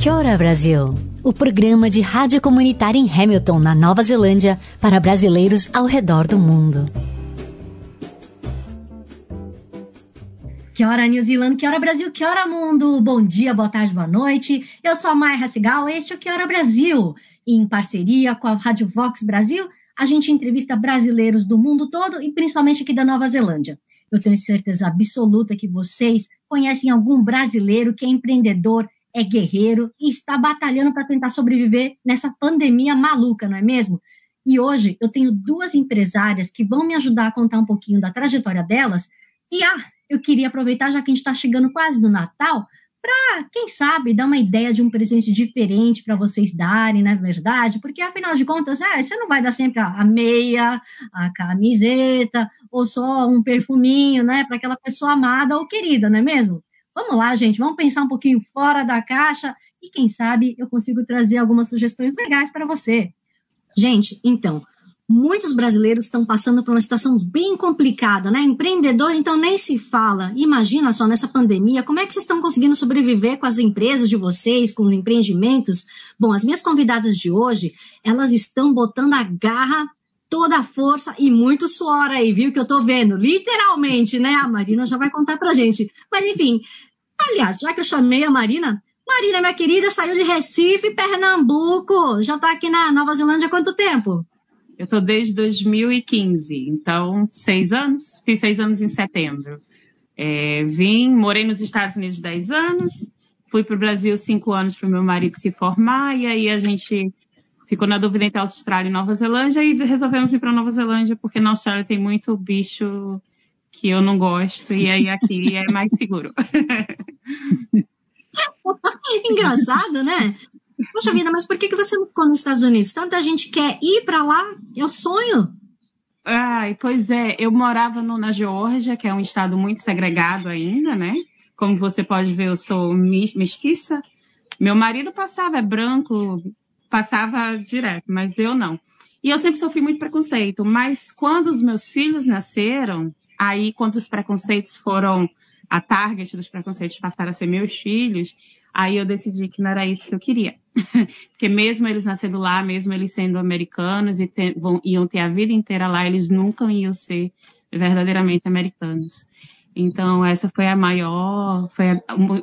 Kia ora, Brasil! O programa de rádio comunitária em Hamilton, na Nova Zelândia, para brasileiros ao redor do mundo. Que hora New Zealand, que hora Brasil, que hora mundo! Bom dia, boa tarde, boa noite. Eu sou a Maia Racigal, este é o Que Hora Brasil. E em parceria com a Rádio Vox Brasil, a gente entrevista brasileiros do mundo todo e principalmente aqui da Nova Zelândia. Eu tenho certeza absoluta que vocês conhecem algum brasileiro que é empreendedor, é guerreiro e está batalhando para tentar sobreviver nessa pandemia maluca, não é mesmo? E hoje eu tenho duas empresárias que vão me ajudar a contar um pouquinho da trajetória delas. E ah, eu queria aproveitar, já que a gente está chegando quase no Natal, para, quem sabe, dar uma ideia de um presente diferente para vocês darem, não é verdade? Porque, afinal de contas, é, você não vai dar sempre a, a meia, a camiseta, ou só um perfuminho, né, para aquela pessoa amada ou querida, não é mesmo? Vamos lá, gente, vamos pensar um pouquinho fora da caixa e quem sabe eu consigo trazer algumas sugestões legais para você. Gente, então, muitos brasileiros estão passando por uma situação bem complicada, né? Empreendedor, então, nem se fala. Imagina só nessa pandemia, como é que vocês estão conseguindo sobreviver com as empresas de vocês, com os empreendimentos? Bom, as minhas convidadas de hoje, elas estão botando a garra toda a força e muito suor aí, viu? Que eu tô vendo, literalmente, né? A Marina já vai contar pra gente. Mas enfim, aliás, já que eu chamei a Marina, Marina, minha querida, saiu de Recife, Pernambuco, já tá aqui na Nova Zelândia há quanto tempo? Eu tô desde 2015, então seis anos, fiz seis anos em setembro. É, vim, morei nos Estados Unidos 10 anos, fui para o Brasil cinco anos para o meu marido se formar, e aí a gente ficou na dúvida entre Austrália e Nova Zelândia e resolvemos ir para Nova Zelândia porque na Austrália tem muito bicho que eu não gosto e aí aqui é mais seguro. Engraçado, né? Poxa vida, mas por que, que você não ficou nos Estados Unidos? Tanta gente quer ir para lá, é o sonho. Ai, pois é, eu morava no, na Geórgia, que é um estado muito segregado ainda, né? Como você pode ver, eu sou mestiça. Meu marido passava, é branco, passava direto, mas eu não. E eu sempre sofri muito preconceito, mas quando os meus filhos nasceram, aí quando os preconceitos foram a target dos preconceitos passaram a ser meus filhos, aí eu decidi que não era isso que eu queria. Porque mesmo eles nascendo lá, mesmo eles sendo americanos e ter, vão, iam ter a vida inteira lá, eles nunca iam ser verdadeiramente americanos. Então, essa foi a maior, foi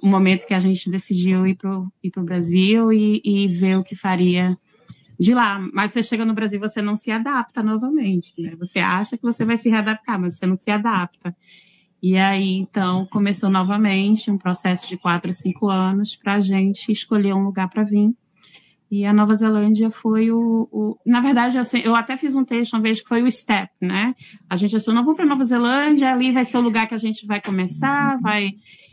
o momento que a gente decidiu ir para o Brasil e, e ver o que faria de lá. Mas você chega no Brasil, você não se adapta novamente, né? Você acha que você vai se readaptar, mas você não se adapta. E aí, então, começou novamente um processo de quatro, cinco anos para a gente escolher um lugar para vir. E a Nova Zelândia foi o. o na verdade, eu, eu, até fiz um texto uma vez que foi o step, né? A gente achou, não vamos para Nova Zelândia, ali vai ser o lugar que a gente vai começar, vai.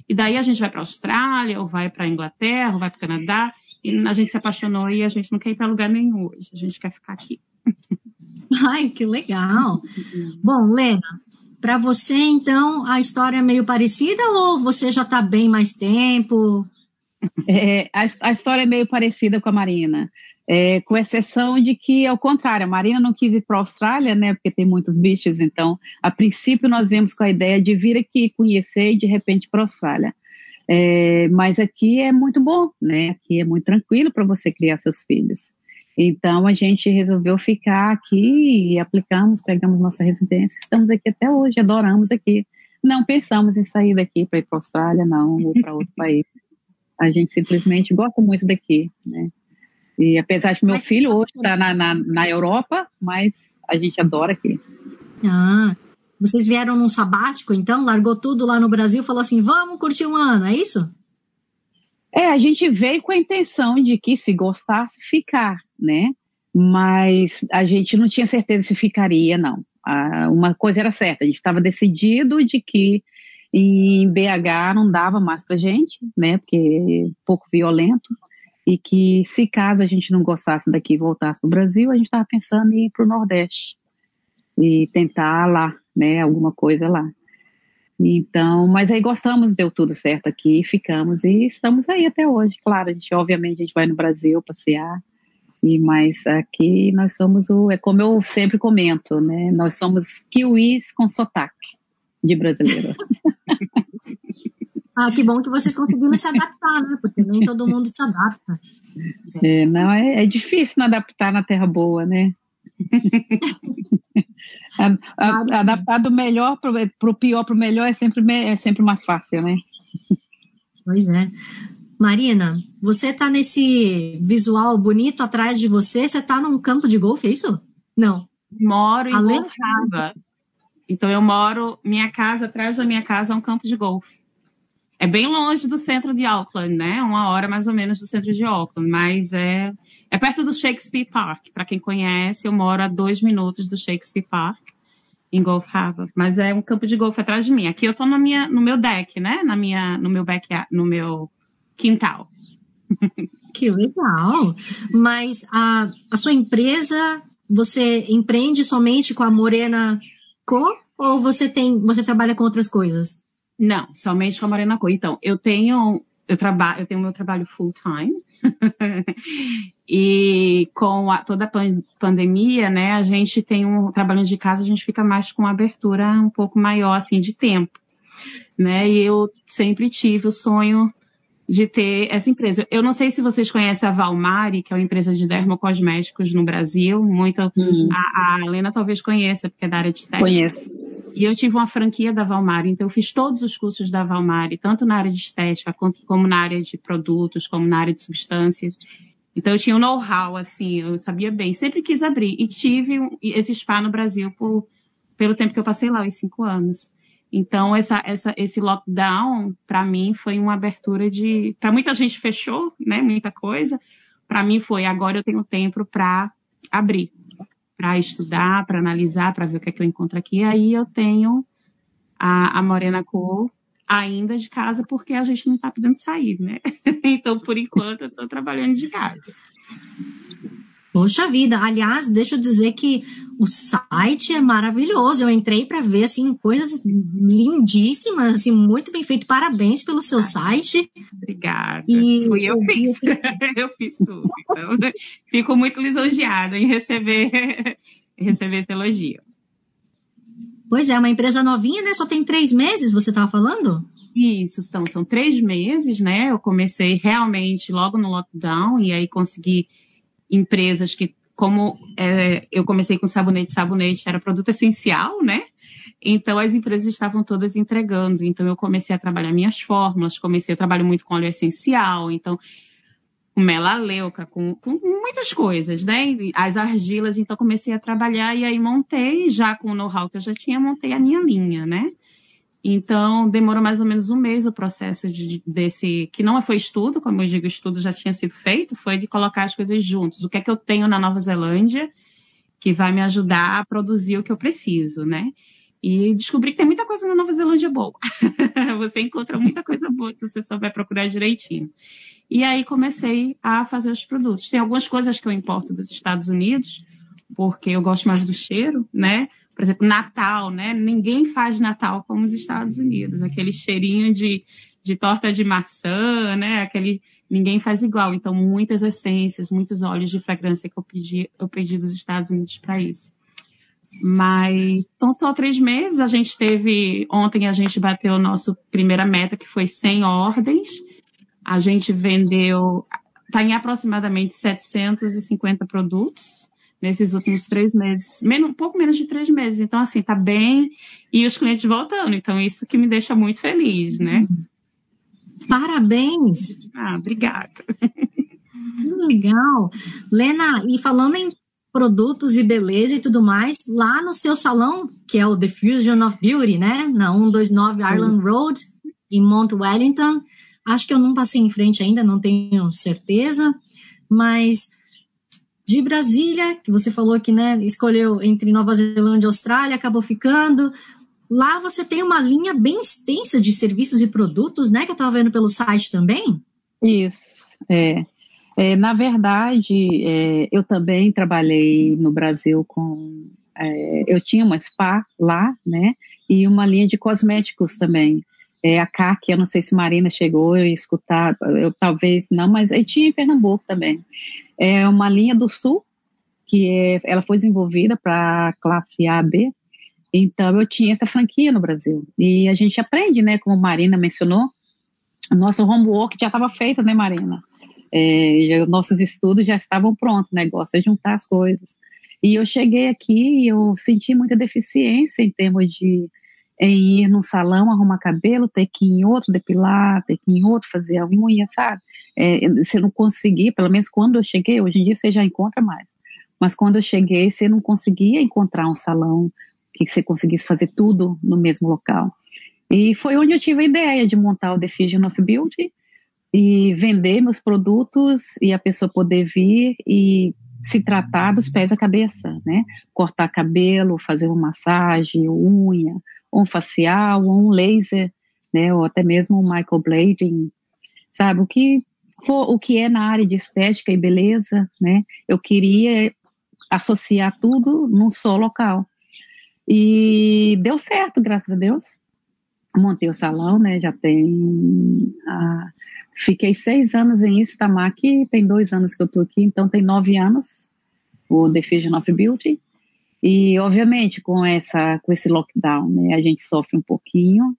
E daí a gente vai para a Austrália, ou vai para a Inglaterra, ou vai para o Canadá. E a gente se apaixonou e a gente não quer ir para lugar nenhum hoje. A gente quer ficar aqui. Ai, que legal. Bom, Lena, para você, então, a história é meio parecida ou você já está bem mais tempo? É, a, a, história é meio parecida com a Marina, é, com exceção de que, ao contrário, a Marina não quis ir para a Austrália, né, porque tem muitos bichos, então, a princípio, nós viemos com a ideia de vir aqui conhecer e, de repente, para a Austrália. É, mas aqui é muito bom, né, aqui é muito tranquilo para você criar seus filhos. Então, a gente resolveu ficar aqui e aplicamos, pegamos nossa residência, estamos aqui até hoje, adoramos aqui. Não pensamos em sair daqui para ir para a Austrália, não, ou para outro país. A gente simplesmente gosta muito daqui, né? E apesar de meu mas... filho hoje está na, na, na Europa, mas a gente adora aqui. Ah, vocês vieram num sabático, então? Largou tudo lá no Brasil falou assim, vamos curtir um ano, é isso? É, a gente veio com a intenção de que se gostasse, ficar, né? Mas a gente não tinha certeza se ficaria, não. a, uma coisa era certa, a gente estava decidido de que em BH não dava mais para gente, né, porque é pouco violento, e que se caso a gente não gostasse daqui e voltasse para o Brasil, a gente estava pensando em ir para o Nordeste e tentar lá, né, alguma coisa lá. Então, mas aí gostamos, deu tudo certo aqui, ficamos e estamos aí até hoje. Claro, a gente obviamente a gente vai no Brasil passear, e mas aqui nós somos o, é como eu sempre comento, né? Nós somos kiwis com sotaque de brasileiro. ah, que bom que vocês conseguiram se adaptar, né? Porque nem todo mundo se adapta. É, não, é, é difícil não adaptar na terra boa, né? adaptar do melhor para o pior para o melhor é sempre, é sempre mais fácil, né? Pois é. Marina, você está nesse visual bonito atrás de você, você está num campo de golfe, é isso? Não. Moro em Além... Então eu moro, minha casa, atrás da minha casa é um campo de golfe. É bem longe do centro de Auckland, né? Uma hora mais ou menos do centro de Auckland, mas é, é perto do Shakespeare Park. Para quem conhece, eu moro a dois minutos do Shakespeare Park, em Golf Harbor. Mas é um campo de golfe atrás de mim. Aqui eu estou no, minha, no meu deck, né? Na minha, no meu backyard, no meu quintal. Que legal! Mas a, a sua empresa, você empreende somente com a Morena Co ou você tem, você trabalha com outras coisas? Não, somente com a Morena Co. Então, eu tenho, eu trabalho, eu tenho meu trabalho full time. e com a, toda a pandemia, né, a gente tem um trabalho de casa, a gente fica mais com uma abertura um pouco maior assim de tempo, né? E eu sempre tive o sonho de ter essa empresa. Eu não sei se vocês conhecem a Valmari, que é uma empresa de dermocosméticos no Brasil. Muito. Hum. A, a Helena talvez conheça, porque é da área de estética. Conheço. E eu tive uma franquia da Valmari, então eu fiz todos os cursos da Valmari, tanto na área de estética, como na área de produtos, como na área de substâncias. Então eu tinha um know-how, assim, eu sabia bem. Sempre quis abrir. E tive esse spa no Brasil por, pelo tempo que eu passei lá, os cinco anos. Então, essa, essa, esse lockdown, para mim, foi uma abertura de. Para muita gente fechou, né? Muita coisa. Para mim, foi agora eu tenho tempo para abrir, para estudar, para analisar, para ver o que é que eu encontro aqui. Aí eu tenho a, a Morena Cor ainda de casa, porque a gente não está podendo sair, né? então, por enquanto, eu estou trabalhando de casa. Poxa vida, aliás, deixa eu dizer que o site é maravilhoso. Eu entrei para ver assim coisas lindíssimas, assim muito bem feito. Parabéns pelo seu site. Obrigada. E Fui eu, fiz. eu fiz tudo. Então, fico muito lisonjeada em receber receber esse elogio. Pois é, uma empresa novinha, né? Só tem três meses, você estava falando? Isso, então, são três meses, né? Eu comecei realmente logo no lockdown e aí consegui empresas que, como é, eu comecei com sabonete, sabonete era produto essencial, né? Então as empresas estavam todas entregando. Então eu comecei a trabalhar minhas fórmulas, comecei, eu trabalho muito com óleo essencial, então com melaleuca, com, com muitas coisas, né? As argilas, então comecei a trabalhar e aí montei, já com o know-how que eu já tinha, montei a minha linha, né? Então, demorou mais ou menos um mês o processo de, desse, que não foi estudo, como eu digo, estudo já tinha sido feito, foi de colocar as coisas juntos. O que é que eu tenho na Nova Zelândia que vai me ajudar a produzir o que eu preciso, né? E descobri que tem muita coisa na Nova Zelândia boa. você encontra muita coisa boa que você só vai procurar direitinho. E aí comecei a fazer os produtos. Tem algumas coisas que eu importo dos Estados Unidos, porque eu gosto mais do cheiro, né? Por exemplo, Natal, né? Ninguém faz Natal como os Estados Unidos, aquele cheirinho de, de torta de maçã, né? Aquele ninguém faz igual. Então, muitas essências, muitos óleos de fragrância que eu pedi, eu pedi dos Estados Unidos para isso. Mas são só três meses. A gente teve ontem a gente bateu a nossa primeira meta que foi 100 ordens. A gente vendeu está em aproximadamente 750 produtos nesses últimos três meses, menos, pouco menos de três meses. Então, assim, tá bem e os clientes voltando. Então, isso que me deixa muito feliz, né? Parabéns! Ah, obrigada. Que legal. Lena, e falando em produtos e beleza e tudo mais, lá no seu salão, que é o Diffusion of Beauty, né? Na 129 Ireland Road, em Mount Wellington. Acho que eu não passei em frente ainda, não tenho certeza, mas de Brasília, que você falou que né, escolheu entre Nova Zelândia e Austrália, acabou ficando. Lá você tem uma linha bem extensa de serviços e produtos, né? Que eu estava vendo pelo site também. Isso, é. é na verdade, é, eu também trabalhei no Brasil com. É, eu tinha uma spa lá, né? E uma linha de cosméticos também. É, a CAC, eu não sei se Marina chegou a escutar, eu talvez não, mas aí tinha em Pernambuco também. É uma linha do Sul, que é, ela foi desenvolvida para classe A, B, então eu tinha essa franquia no Brasil. E a gente aprende, né, como Marina mencionou, nosso homework já estava feito, né, Marina? É, nossos estudos já estavam prontos, o negócio é juntar as coisas. E eu cheguei aqui e eu senti muita deficiência em termos de em ir num salão arrumar cabelo, ter que ir em outro depilar, ter que ir em outro fazer a unha, sabe? É, você não conseguia, pelo menos quando eu cheguei, hoje em dia você já encontra mais, mas quando eu cheguei, você não conseguia encontrar um salão que você conseguisse fazer tudo no mesmo local. E foi onde eu tive a ideia de montar o The Fusion of Beauty e vender meus produtos e a pessoa poder vir e se tratar dos pés à cabeça, né? Cortar cabelo, fazer uma massagem, unha, um facial, um laser, né? Ou até mesmo um microblading, sabe? O que for, o que é na área de estética e beleza, né? Eu queria associar tudo num só local. E deu certo, graças a Deus. Montei o salão, né? Já tem. Ah, fiquei seis anos em Itamar, tem dois anos que eu tô aqui, então tem nove anos o The Fusion of Beauty. E, obviamente, com, essa, com esse lockdown, né, a gente sofre um pouquinho.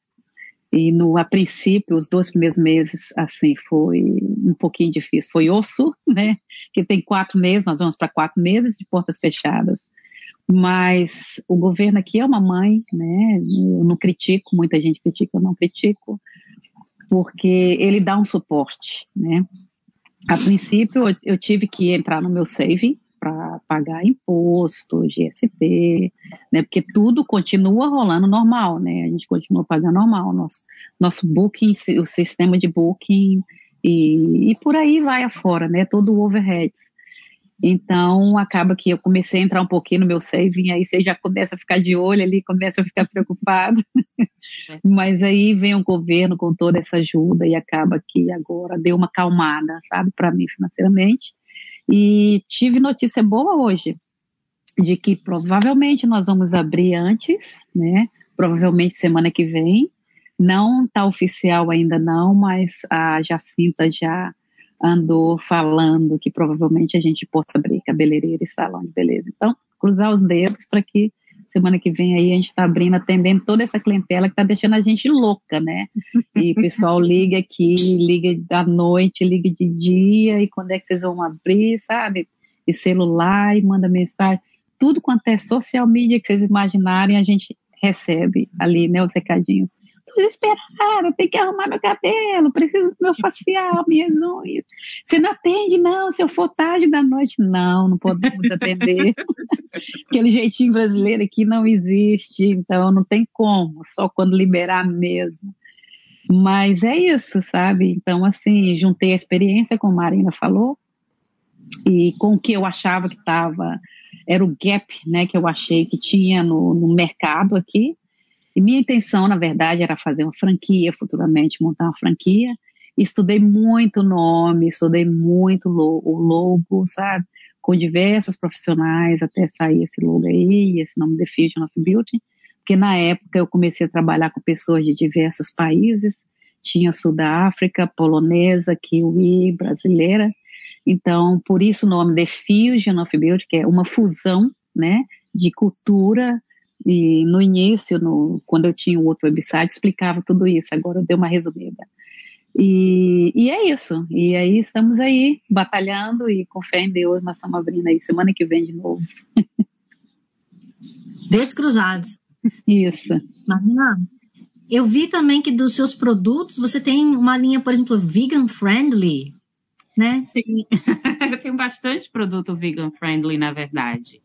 E, no, a princípio, os dois primeiros meses, assim, foi um pouquinho difícil. Foi osso, né, que tem quatro meses, nós vamos para quatro meses de portas fechadas. Mas o governo aqui é uma mãe, né? Eu não critico, muita gente critica, eu não critico, porque ele dá um suporte, né? A princípio, eu tive que entrar no meu saving para pagar imposto, GST, né? Porque tudo continua rolando normal, né? A gente continua pagando normal, nosso nosso booking, o sistema de booking e, e por aí vai afora, né? Todo o overhead. Então, acaba que eu comecei a entrar um pouquinho no meu saving, aí você já começa a ficar de olho ali, começa a ficar preocupado. Mas aí vem o governo com toda essa ajuda e acaba que agora deu uma calmada, sabe, para mim financeiramente. E tive notícia boa hoje, de que provavelmente nós vamos abrir antes, né? Provavelmente semana que vem. Não está oficial ainda não, mas a Jacinta já andou falando que provavelmente a gente possa abrir cabeleireiro e salão de beleza. Então, cruzar os dedos para que semana que vem aí a gente está abrindo, atendendo toda essa clientela que está deixando a gente louca, né? E o pessoal liga aqui, liga à noite, liga de dia, e quando é que vocês vão abrir, sabe? E celular, e manda mensagem. Tudo quanto é social media que vocês imaginarem, a gente recebe ali, né, os recadinhos desesperada, tenho que arrumar meu cabelo, preciso do meu facial, minhas unhas. Você não atende, não, se eu for tarde da noite, não, não podemos atender. Aquele jeitinho brasileiro aqui não existe, então não tem como, só quando liberar mesmo. Mas é isso, sabe? Então, assim, juntei a experiência, como a Marina falou, e com o que eu achava que estava, era o gap, né, que eu achei que tinha no, no mercado aqui, e minha intenção, na verdade, era fazer uma franquia futuramente, montar uma franquia. Estudei muito nome, estudei muito o logo, sabe? Com diversos profissionais até sair esse logo aí, esse nome The Fusion of Beauty. Porque na época eu comecei a trabalhar com pessoas de diversos países. Tinha Sul da África, polonesa, kiwi, brasileira. Então, por isso o nome The Fusion of Beauty, que é uma fusão, né, de cultura e no início, no, quando eu tinha o outro website, explicava tudo isso. Agora eu dei uma resumida. E, e é isso. E aí estamos aí batalhando e com fé em Deus nós estamos abrindo aí semana que vem de novo. Dedos cruzados. Isso. Marina, eu vi também que dos seus produtos você tem uma linha, por exemplo, vegan friendly, né? Sim, eu tenho bastante produto vegan friendly, na verdade.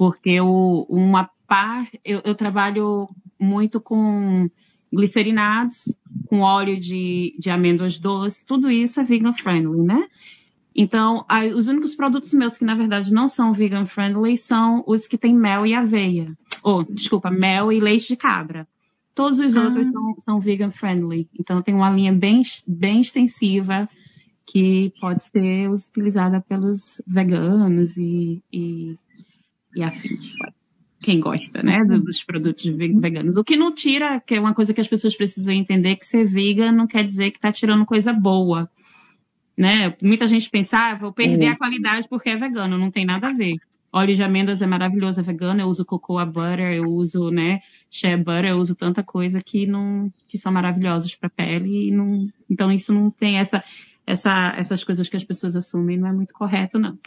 Porque o, uma par, eu, eu trabalho muito com glicerinados, com óleo de, de amêndoas doces, tudo isso é vegan friendly, né? Então, a, os únicos produtos meus que, na verdade, não são vegan friendly são os que têm mel e aveia. Ou, oh, desculpa, mel e leite de cabra. Todos os ah. outros são, são vegan friendly. Então, tem uma linha bem, bem extensiva que pode ser utilizada pelos veganos e, e, e afins. Quem gosta, né, dos produtos veganos. O que não tira, que é uma coisa que as pessoas precisam entender, que ser vegan não quer dizer que está tirando coisa boa né? Muita gente pensa, ah, vou perder a qualidade porque é vegano, não tem nada a ver. Óleo de amêndoas é maravilhoso, é vegano, eu uso cocoa butter, eu uso, né, shea butter, eu uso tanta coisa que não que são maravilhosos para pele e não, então isso não tem essa essa essas coisas que as pessoas assumem, não é muito correto não.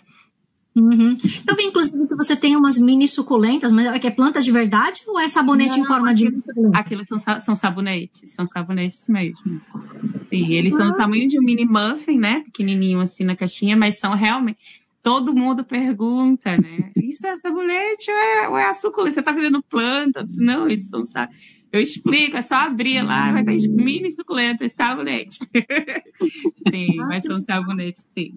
Uhum. Eu vi, inclusive, que você tem umas mini suculentas, mas é que é plantas de verdade ou é sabonete não, em forma de. Aquilo são, são sabonetes, são sabonetes mesmo. E eles ah. são do tamanho de um mini muffin, né? Pequenininho assim na caixinha, mas são realmente. Todo mundo pergunta, né? Isso é sabonete ou é, ou é a suculenta? Você tá fazendo planta? Não, isso são eu explico, é só abrir lá, vai ter mini suculentas, sabonete. sim, mas são sabonetes, sim.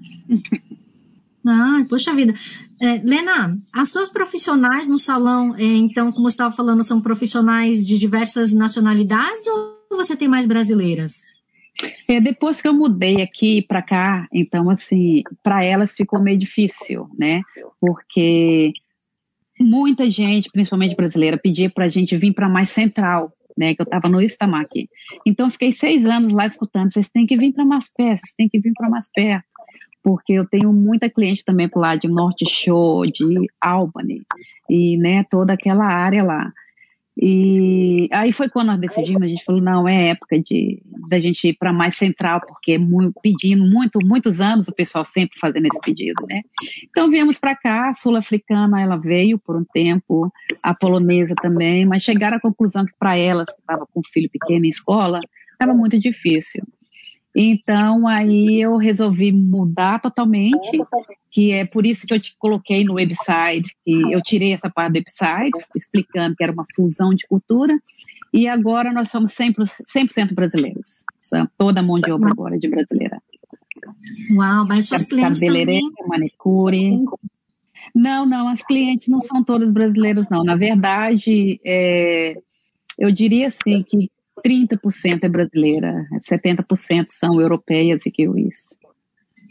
Ah, poxa vida. É, Lena, as suas profissionais no salão, é, então, como você estava falando, são profissionais de diversas nacionalidades ou você tem mais brasileiras? É, depois que eu mudei aqui para cá, então, assim, para elas ficou meio difícil, né? Porque muita gente, principalmente brasileira, pedia para a gente vir para mais central, né? Que eu estava no Itamaki. Então, fiquei seis anos lá escutando: vocês têm que vir para mais perto, vocês têm que vir para mais perto porque eu tenho muita cliente também por lá de Norte Shore, de Albany, e né, toda aquela área lá. E aí foi quando nós decidimos, a gente falou, não, é época de da gente ir para mais central, porque é muito, pedindo muito, muitos anos o pessoal sempre fazendo esse pedido, né? Então viemos para cá, a sul-africana ela veio por um tempo, a polonesa também, mas chegaram à conclusão que para elas que estava com o filho pequeno em escola, estava muito difícil. Então, aí eu resolvi mudar totalmente, que é por isso que eu te coloquei no website, que eu tirei essa parte do website, explicando que era uma fusão de cultura, e agora nós somos 100%, 100 brasileiros. Toda a mão de obra agora é de brasileira. Uau, mas suas clientes Cabeleireira, também... manicure... Não, não, as clientes não são todas brasileiras, não. Na verdade, é, eu diria assim que 30% é brasileira, 70% são europeias e kiwis.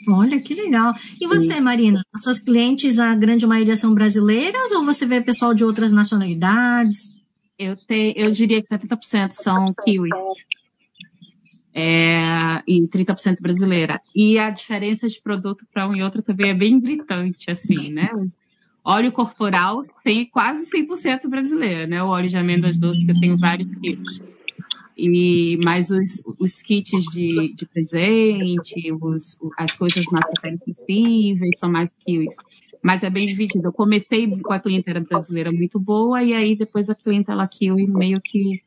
Olha que legal. E você, Sim. Marina? As suas clientes, a grande maioria são brasileiras ou você vê pessoal de outras nacionalidades? Eu, te, eu diria que 70% são kiwis. É, e 30% brasileira. E a diferença de produto para um e outro também é bem gritante, assim, né? Óleo corporal tem quase 100% brasileira, né? O óleo de amêndoas doces, que eu tenho vários tipos. E, mas os, os kits de, de presente, os, as coisas mais sensíveis são mais kiwis. Mas é bem dividido. Eu comecei com a clientela brasileira muito boa, e aí depois a clientela kiwi meio que,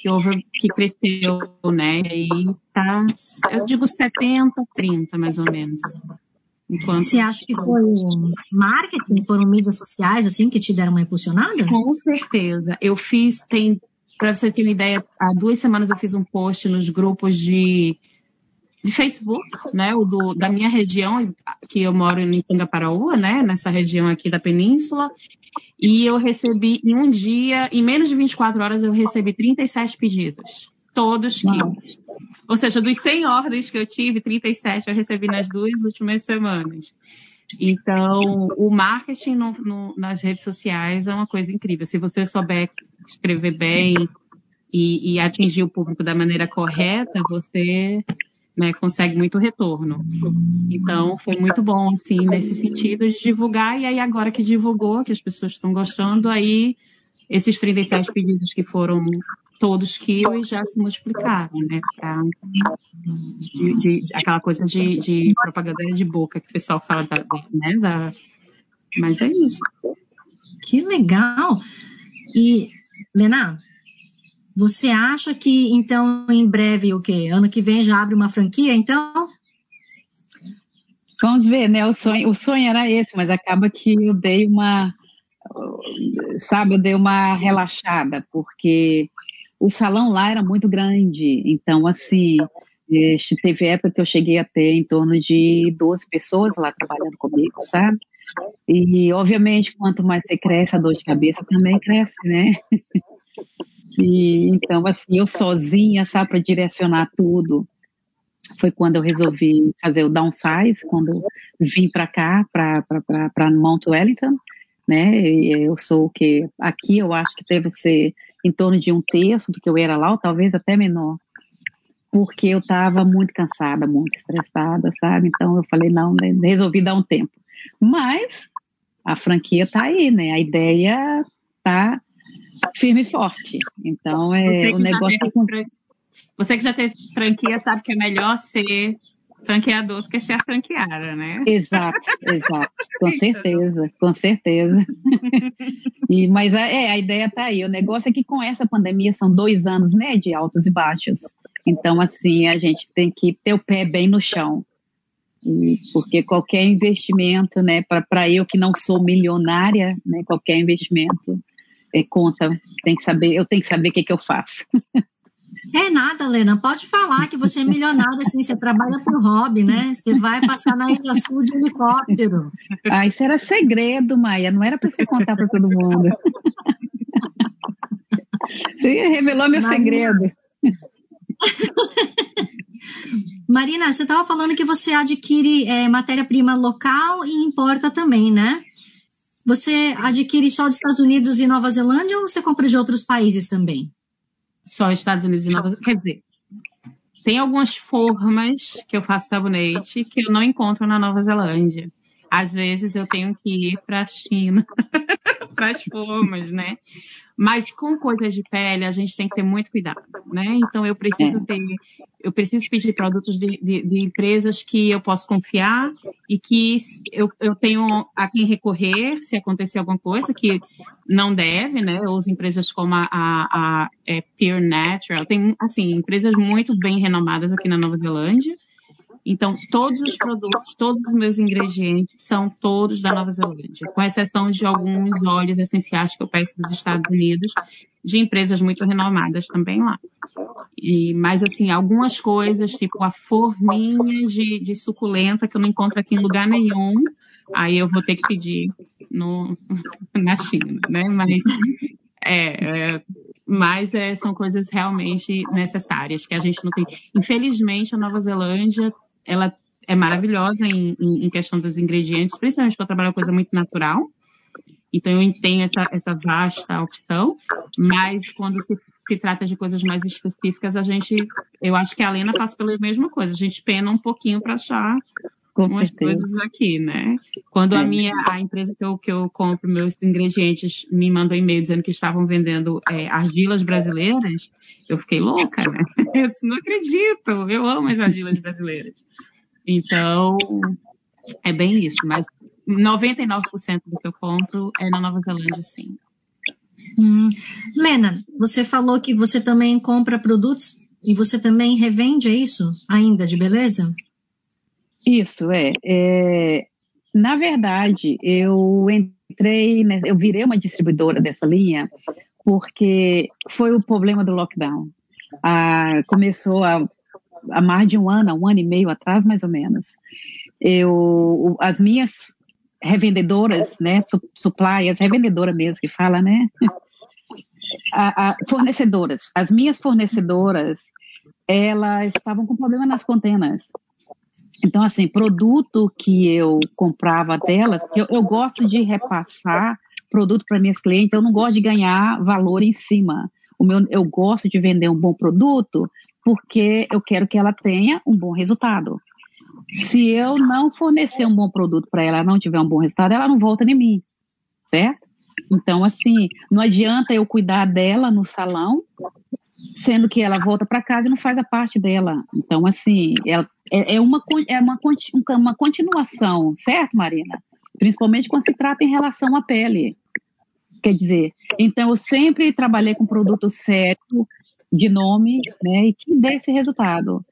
que, houve, que cresceu, né? E tá, eu digo 70, 30 mais ou menos. Enquanto... Você acha que foi marketing, foram mídias sociais, assim, que te deram uma impulsionada? Com certeza. Eu fiz, tem para você ter uma ideia, há duas semanas eu fiz um post nos grupos de, de Facebook, né? O do, da minha região, que eu moro em Tangaparaúa, né? Nessa região aqui da península. E eu recebi, em um dia, em menos de 24 horas, eu recebi 37 pedidos. Todos químicos. Ou seja, dos 100 ordens que eu tive, 37 eu recebi nas duas últimas semanas. Então, o marketing no, no, nas redes sociais é uma coisa incrível. Se você souber escrever bem e, e atingir o público da maneira correta, você né, consegue muito retorno. Então, foi muito bom, assim, nesse sentido de divulgar. E aí, agora que divulgou, que as pessoas estão gostando, aí esses 37 pedidos que foram todos quilos já se multiplicaram, né? Pra, de, de, aquela coisa de, de, propaganda de boca que o pessoal fala da, né? Da, mas é isso. Que legal! E Lena, você acha que então em breve o quê? Ano que vem já abre uma franquia, então? Vamos ver, né? O sonho, o sonho era esse, mas acaba que eu dei uma, sabe, eu dei uma relaxada, porque o salão lá era muito grande, então assim, Este, teve época que eu cheguei a ter em torno de 12 pessoas lá trabalhando comigo, sabe? E, obviamente, quanto mais você cresce, a dor de cabeça também cresce, né? E, então, assim, eu sozinha, sabe, para direcionar tudo, foi quando eu resolvi fazer o downsize, quando vim para cá, para Mount Wellington, né? Eu sou o que aqui eu acho que deve ser em torno de um terço do que eu era lá, ou talvez até menor, porque eu estava muito cansada, muito estressada, sabe? Então eu falei não, né? resolvi dar um tempo. Mas a franquia está aí, né? A ideia tá firme e forte. Então é o negócio. Teve, você que já teve franquia sabe que é melhor ser franqueador do que ser a franqueada, né? Exato, exato. Com certeza, com certeza. e, mas é, a ideia está aí. O negócio é que com essa pandemia são dois anos, né, de altos e baixos. Então, assim, a gente tem que ter o pé bem no chão. E, porque qualquer investimento, né, para eu que não sou milionária, né, qualquer investimento é, conta. Tem que saber, eu tenho que saber o que, que eu faço. É nada, Lena. Pode falar que você é milionária, assim, você trabalha por hobby, né? Você vai passar na Ilha Sul de helicóptero. Ah, isso era segredo, Maia. Não era para você contar para todo mundo. Você revelou meu Marina. segredo. Marina, você estava falando que você adquire é, matéria-prima local e importa também, né? Você adquire só dos Estados Unidos e Nova Zelândia ou você compra de outros países também? Só Estados Unidos e Nova Zelândia. Quer dizer, tem algumas formas que eu faço sabonete que eu não encontro na Nova Zelândia. Às vezes eu tenho que ir para a China para as formas, né? Mas com coisas de pele, a gente tem que ter muito cuidado, né? Então eu preciso é. ter, eu preciso pedir produtos de, de, de empresas que eu posso confiar e que eu, eu tenho a quem recorrer se acontecer alguma coisa, que não deve, né? Ou as empresas como a, a, a é, Pure Natural, tem, assim, empresas muito bem renomadas aqui na Nova Zelândia, então, todos os produtos, todos os meus ingredientes são todos da Nova Zelândia, com exceção de alguns óleos essenciais que eu peço dos Estados Unidos, de empresas muito renomadas também lá. E, mas, assim, algumas coisas, tipo a forminha de, de suculenta que eu não encontro aqui em lugar nenhum, aí eu vou ter que pedir no, na China, né? Mas, é, é mas é, são coisas realmente necessárias que a gente não tem. Infelizmente, a Nova Zelândia ela é maravilhosa em, em, questão dos ingredientes, principalmente para trabalhar coisa muito natural. Então eu tenho essa, essa vasta opção, mas quando se, se trata de coisas mais específicas, a gente, eu acho que a Lena passa pela mesma coisa. A gente pena um pouquinho para achar Com umas certeza. coisas aqui, né? Quando é. a minha, a empresa que eu, que eu compro meus ingredientes me mandou e-mail dizendo que estavam vendendo é, argilas brasileiras, eu fiquei louca, né? Eu não acredito, eu amo as argilas brasileiras. Então, é bem isso, mas 99% do que eu compro é na Nova Zelândia, sim. Hum. Lena, você falou que você também compra produtos e você também revende, é isso? Ainda de beleza? Isso, é. é na verdade, eu entrei, né, eu virei uma distribuidora dessa linha porque foi o problema do lockdown. Ah, começou há mais de um ano, um ano e meio atrás, mais ou menos, eu, as minhas revendedoras, né, suppliers, revendedora mesmo que fala, né, a, a, fornecedoras, as minhas fornecedoras, elas estavam com problema nas contenas. Então, assim, produto que eu comprava delas, eu, eu gosto de repassar produto para minhas clientes, eu não gosto de ganhar valor em cima. O meu, eu gosto de vender um bom produto porque eu quero que ela tenha um bom resultado. Se eu não fornecer um bom produto para ela, não tiver um bom resultado, ela não volta em mim, certo? Então, assim, não adianta eu cuidar dela no salão, sendo que ela volta para casa e não faz a parte dela. Então, assim, ela, é, é, uma, é uma, uma continuação, certo, Marina? Principalmente quando se trata em relação à pele. Quer dizer, então eu sempre trabalhei com produto certo, de nome, né, e que dê esse resultado.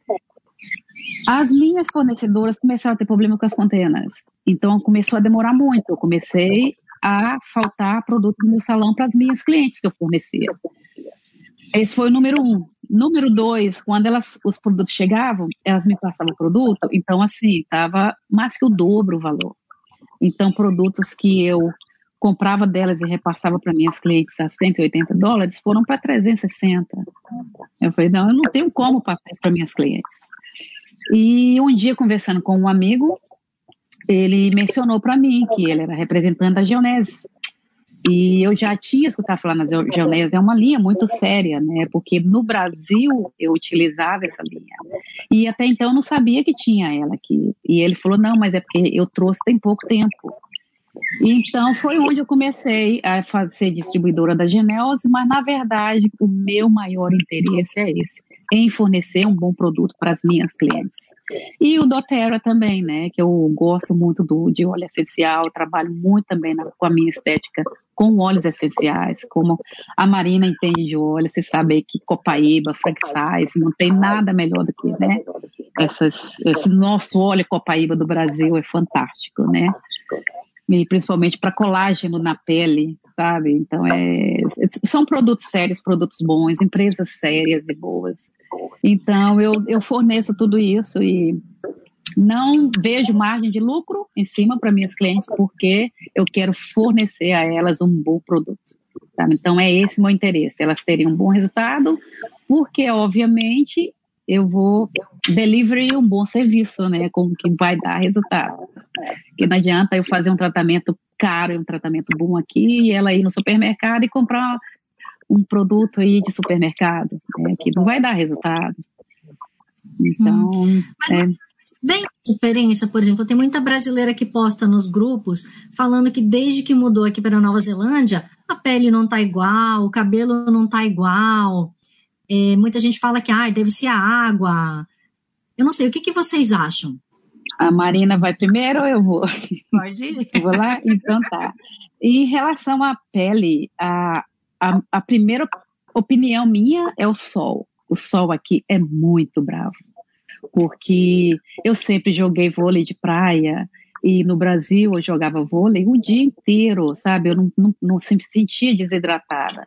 As minhas fornecedoras começaram a ter problema com as contenas, então começou a demorar muito. Eu comecei a faltar produto no meu salão para as minhas clientes que eu fornecia. Esse foi o número um. número dois, quando elas, os produtos chegavam, elas me passavam o produto, então assim, estava mais que o dobro o valor. Então, produtos que eu comprava delas e repassava para minhas clientes a 180 dólares foram para 360. Eu falei, não, eu não tenho como passar isso para minhas clientes. E um dia, conversando com um amigo, ele mencionou para mim que ele era representante da Geonese. E eu já tinha escutado falar na Geonese, é uma linha muito séria, né? Porque no Brasil eu utilizava essa linha. E até então eu não sabia que tinha ela aqui. E ele falou: não, mas é porque eu trouxe tem pouco tempo. Então foi onde eu comecei a ser distribuidora da Genelse, mas na verdade o meu maior interesse é esse, em fornecer um bom produto para as minhas clientes. E o doTERRA também, né, que eu gosto muito do de óleo essencial, trabalho muito também na, com a minha estética com óleos essenciais, como a Marina entende de óleo, você sabe que Copaíba, Frank não tem nada melhor do que, né, essas, esse nosso óleo Copaíba do Brasil é fantástico, né, principalmente para colágeno na pele, sabe? Então, é, são produtos sérios, produtos bons, empresas sérias e boas. Então, eu, eu forneço tudo isso e não vejo margem de lucro em cima para minhas clientes, porque eu quero fornecer a elas um bom produto. Sabe? Então, é esse meu interesse, elas terem um bom resultado, porque, obviamente, eu vou delivery um bom serviço, né? Como que vai dar resultado. Porque não adianta eu fazer um tratamento caro e um tratamento bom aqui e ela ir no supermercado e comprar um produto aí de supermercado, né? que não vai dar resultado. Então, hum. Mas, é... Bem diferença, por exemplo, tem muita brasileira que posta nos grupos falando que desde que mudou aqui para a Nova Zelândia, a pele não tá igual, o cabelo não tá igual. É, muita gente fala que ah, deve ser a água. Eu não sei, o que, que vocês acham? A Marina vai primeiro ou eu vou? Pode ir. vou lá? Então tá. Em relação à pele, a, a, a primeira opinião minha é o sol. O sol aqui é muito bravo. Porque eu sempre joguei vôlei de praia, e no Brasil eu jogava vôlei o dia inteiro, sabe? Eu não, não, não se sentia desidratada.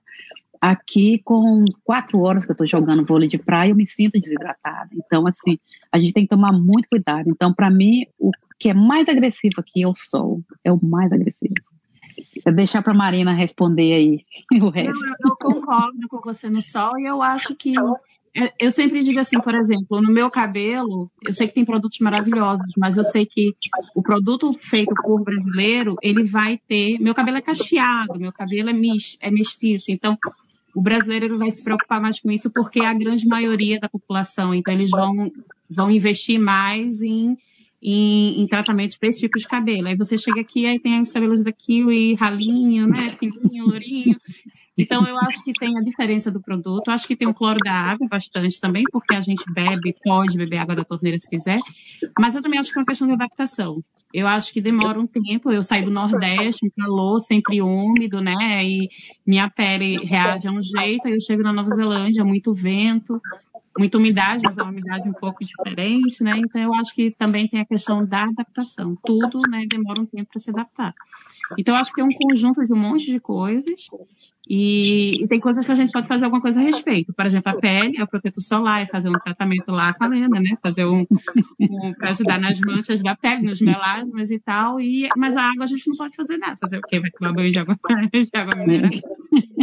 Aqui, com quatro horas que eu estou jogando vôlei de praia, eu me sinto desidratada. Então, assim, a gente tem que tomar muito cuidado. Então, para mim, o que é mais agressivo aqui é o sol. É o mais agressivo. Eu deixar para Marina responder aí o resto. Não, eu, eu concordo com você no sol e eu acho que eu sempre digo assim, por exemplo, no meu cabelo, eu sei que tem produtos maravilhosos, mas eu sei que o produto feito por brasileiro, ele vai ter. Meu cabelo é cacheado, meu cabelo é, mis, é mestiço, então o brasileiro vai se preocupar mais com isso porque é a grande maioria da população. Então, eles vão, vão investir mais em, em, em tratamentos para esse tipo de cabelo. Aí você chega aqui, aí tem os cabelos da Kiwi, ralinho, né? Fininho, lourinho. Então, eu acho que tem a diferença do produto. Acho que tem o cloro da água bastante também, porque a gente bebe, pode beber água da torneira se quiser. Mas eu também acho que é uma questão de adaptação. Eu acho que demora um tempo. Eu saí do Nordeste, calor, sempre úmido, né? E minha pele reage a um jeito. Aí eu chego na Nova Zelândia, muito vento, muita umidade, mas é uma umidade um pouco diferente, né? Então eu acho que também tem a questão da adaptação. Tudo, né, demora um tempo para se adaptar. Então acho que é um conjunto de um monte de coisas e, e, tem coisas que a gente pode fazer alguma coisa a respeito. Por exemplo, a pele, é o protetor solar, é fazer um tratamento lá com a lenda, né? Fazer um, um para ajudar nas manchas da pele, nos melasmas e tal. E, mas a água a gente não pode fazer nada. Fazer o quê? Vai tomar banho de água, de água mineral.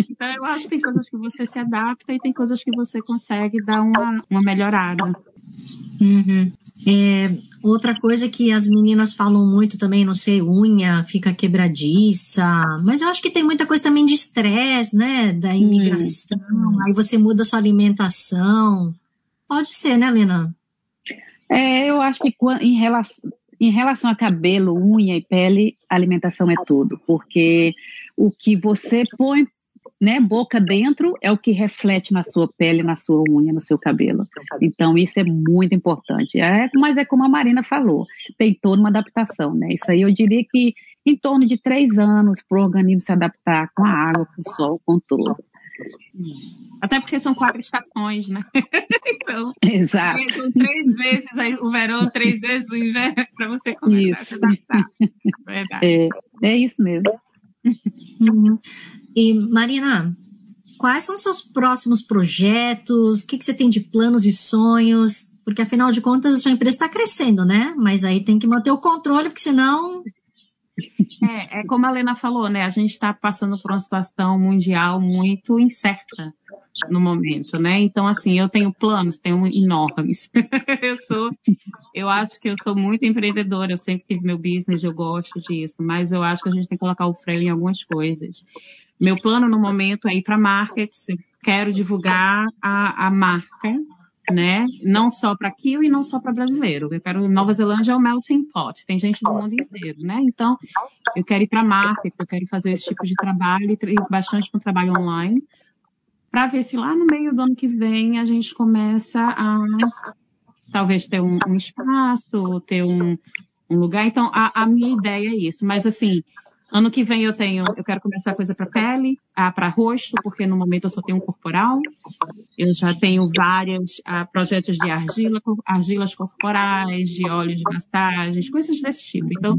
Então eu acho que tem coisas que você se adapta e tem coisas que você consegue dar uma, uma melhorada. Uhum. É, outra coisa que as meninas falam muito também, não sei, unha fica quebradiça, mas eu acho que tem muita coisa também de estresse, né? Da imigração, hum. aí você muda sua alimentação. Pode ser, né, Lena? É, eu acho que em relação, em relação a cabelo, unha e pele, alimentação é tudo, porque o que você põe né, boca dentro é o que reflete na sua pele, na sua unha, no seu cabelo. Então, isso é muito importante. É, mas é como a Marina falou, tem toda uma adaptação, né? Isso aí eu diria que em torno de três anos para o organismo se adaptar com a água, com o sol, com tudo. Até porque são quatro estações, né? então, Exato. São três vezes aí, o verão, três vezes o inverno, para você começar isso. a se adaptar. Verdade. É, é isso mesmo. Uhum. E, Marina, quais são seus próximos projetos? O que, que você tem de planos e sonhos? Porque afinal de contas a sua empresa está crescendo, né? Mas aí tem que manter o controle, porque senão é, é como a Lena falou, né? A gente está passando por uma situação mundial muito incerta no momento, né? Então, assim, eu tenho planos, tenho enormes. eu sou, eu acho que eu sou muito empreendedora, eu sempre tive meu business, eu gosto disso, mas eu acho que a gente tem que colocar o freio em algumas coisas. Meu plano no momento é ir para markets, eu quero divulgar a, a marca, né? Não só para Kill e não só para brasileiro. Eu quero Nova Zelândia é o melting pot, tem gente do mundo inteiro, né? Então, eu quero ir para market, eu quero fazer esse tipo de trabalho bastante com trabalho online, para ver se lá no meio do ano que vem a gente começa a talvez ter um, um espaço, ter um, um lugar. Então, a, a minha ideia é isso. Mas assim, Ano que vem eu tenho, eu quero começar coisa para pele, ah, para rosto, porque no momento eu só tenho um corporal. Eu já tenho vários ah, projetos de argila, argilas corporais, de óleos de massagens, coisas desse tipo. Então,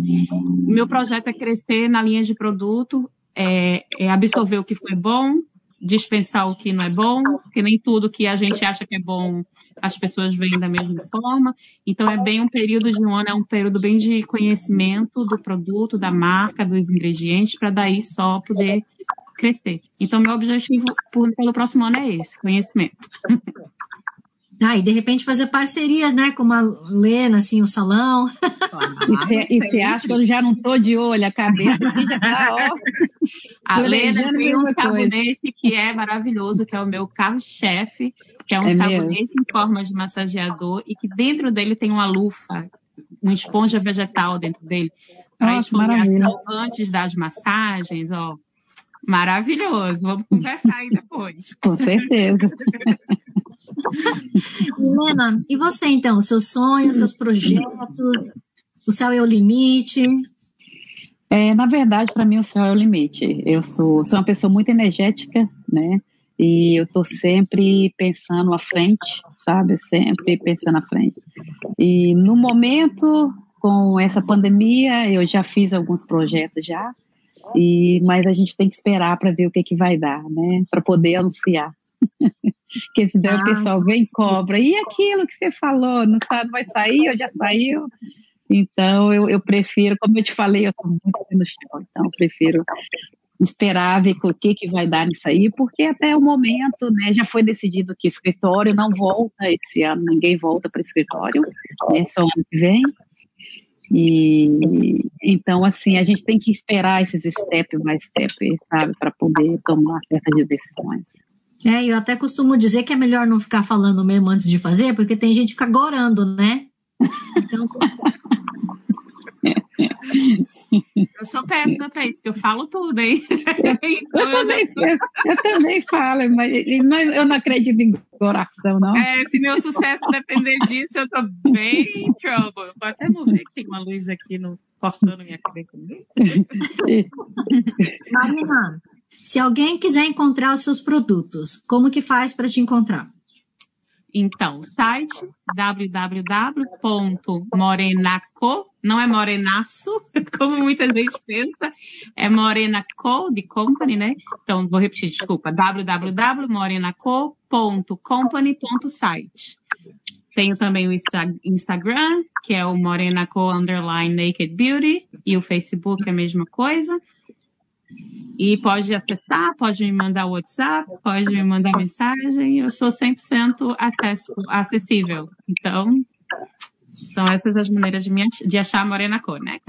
meu projeto é crescer na linha de produto, é, é absorver o que foi bom, dispensar o que não é bom, porque nem tudo que a gente acha que é bom as pessoas veem da mesma forma. Então é bem um período de um ano, é um período bem de conhecimento do produto, da marca, dos ingredientes, para daí só poder crescer. Então meu objetivo pelo próximo ano é esse, conhecimento. Ah, e de repente fazer parcerias, né? Com a Lena, assim, o salão. E você acha que eu já não estou de olho, a cabeça já tá, ó. A Lena tem um sabonete que é maravilhoso, que é o meu carro-chefe, que é um é sabonete mesmo? em forma de massageador e que dentro dele tem uma lufa, uma esponja vegetal dentro dele, para esfoliação antes das massagens, ó. Maravilhoso. Vamos conversar aí depois. Com certeza. Helena, e você então? Seus sonhos, seus projetos? O céu é o limite? É, na verdade, para mim, o céu é o limite. Eu sou, sou uma pessoa muito energética, né? E eu estou sempre pensando à frente, sabe? Sempre pensando à frente. E no momento, com essa pandemia, eu já fiz alguns projetos já, e mas a gente tem que esperar para ver o que, que vai dar, né? Para poder anunciar. Porque se der ah. o pessoal vem e cobra. E aquilo que você falou, não sabe, vai sair ou já saiu? Então, eu, eu prefiro, como eu te falei, eu estou muito no chão, então eu prefiro esperar ver o que, que vai dar nisso aí, porque até o momento, né, já foi decidido que escritório não volta esse ano, ninguém volta para escritório, né, só ano que vem. E então, assim, a gente tem que esperar esses step by step, sabe, para poder tomar certas decisões. É, eu até costumo dizer que é melhor não ficar falando mesmo antes de fazer, porque tem gente que fica gorando, né? Então. Eu sou péssima para isso, porque eu falo tudo, hein? Então, eu, também, eu, eu, também falo, mas eu não acredito em coração, não. É, se meu sucesso depender disso, eu tô bem em trouble. Vou até mover que tem uma luz aqui no, cortando minha cabeça. Marina, se alguém quiser encontrar os seus produtos, como que faz para te encontrar? Então, site www.morenaco, não é morenaço, como muita gente pensa, é morenaco de company, né? Então, vou repetir, desculpa, www.morenaco.company.site. Tenho também o Instagram, que é o morenaco underline naked beauty, e o Facebook é a mesma coisa. E pode acessar, pode me mandar o WhatsApp, pode me mandar mensagem. Eu sou 100% acesso, acessível. Então, são essas as maneiras de, me, de achar a Morena Cor, né?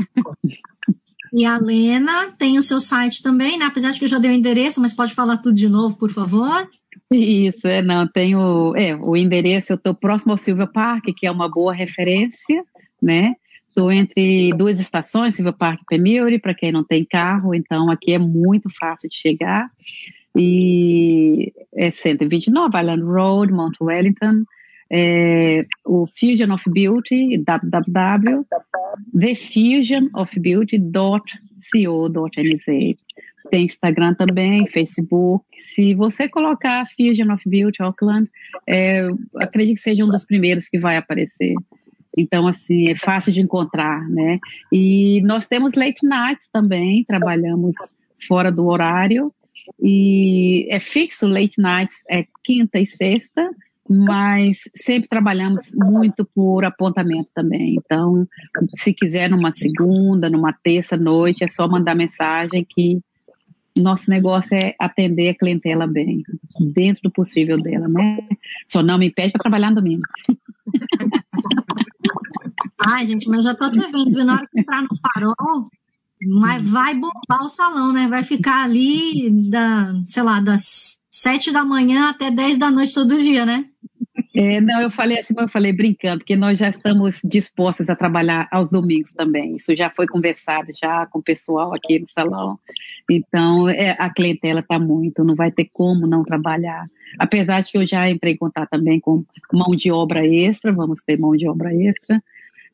E a Lena tem o seu site também, né? Apesar de que eu já dei o endereço, mas pode falar tudo de novo, por favor? Isso, é, não, tenho, é, o endereço, eu estou próximo ao Silvio Park, que é uma boa referência, né? Estou entre duas estações, Silva Park e Pemilry, para quem não tem carro, então aqui é muito fácil de chegar. E é 129 Island Road, Mount Wellington. É, o Fusion of Beauty, www.thefusionofbeauty.co.nz. Tem Instagram também, Facebook. Se você colocar Fusion of Beauty Auckland, é, acredito que seja um dos primeiros que vai aparecer. Então, assim, é fácil de encontrar, né? E nós temos late nights também, trabalhamos fora do horário. E é fixo, late nights é quinta e sexta, mas sempre trabalhamos muito por apontamento também. Então, se quiser numa segunda, numa terça noite, é só mandar mensagem que nosso negócio é atender a clientela bem, dentro do possível dela, né? Só não me impede para trabalhar no domingo. Ai, gente, mas já tô até vendo, na hora que entrar no farol, mas vai bombar o salão, né? Vai ficar ali da, sei lá, das sete da manhã até dez da noite todo dia, né? É, não, eu falei assim, eu falei brincando, porque nós já estamos dispostas a trabalhar aos domingos também. Isso já foi conversado já com o pessoal aqui no salão. Então, é, a clientela está muito, não vai ter como não trabalhar. Apesar de que eu já entrei em contato também com mão de obra extra, vamos ter mão de obra extra